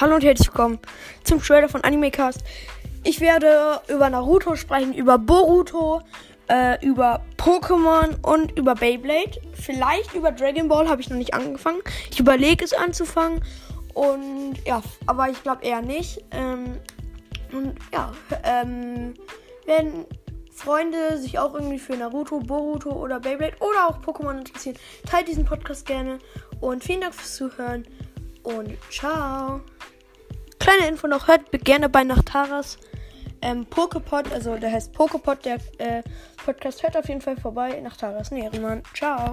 Hallo und herzlich willkommen zum Trailer von Animecast. Ich werde über Naruto sprechen, über Boruto, äh, über Pokémon und über Beyblade. Vielleicht über Dragon Ball habe ich noch nicht angefangen. Ich überlege es anzufangen. Und ja, aber ich glaube eher nicht. Ähm, und ja, ähm, wenn Freunde sich auch irgendwie für Naruto, Boruto oder Beyblade oder auch Pokémon interessieren, teilt diesen Podcast gerne. Und vielen Dank fürs Zuhören. Und ciao kleine Info noch, hört gerne bei Nachtaras ähm, Pokepod, also der heißt Pokepod, der äh, Podcast, hört auf jeden Fall vorbei. Nachtaras Nährenmann. Ciao.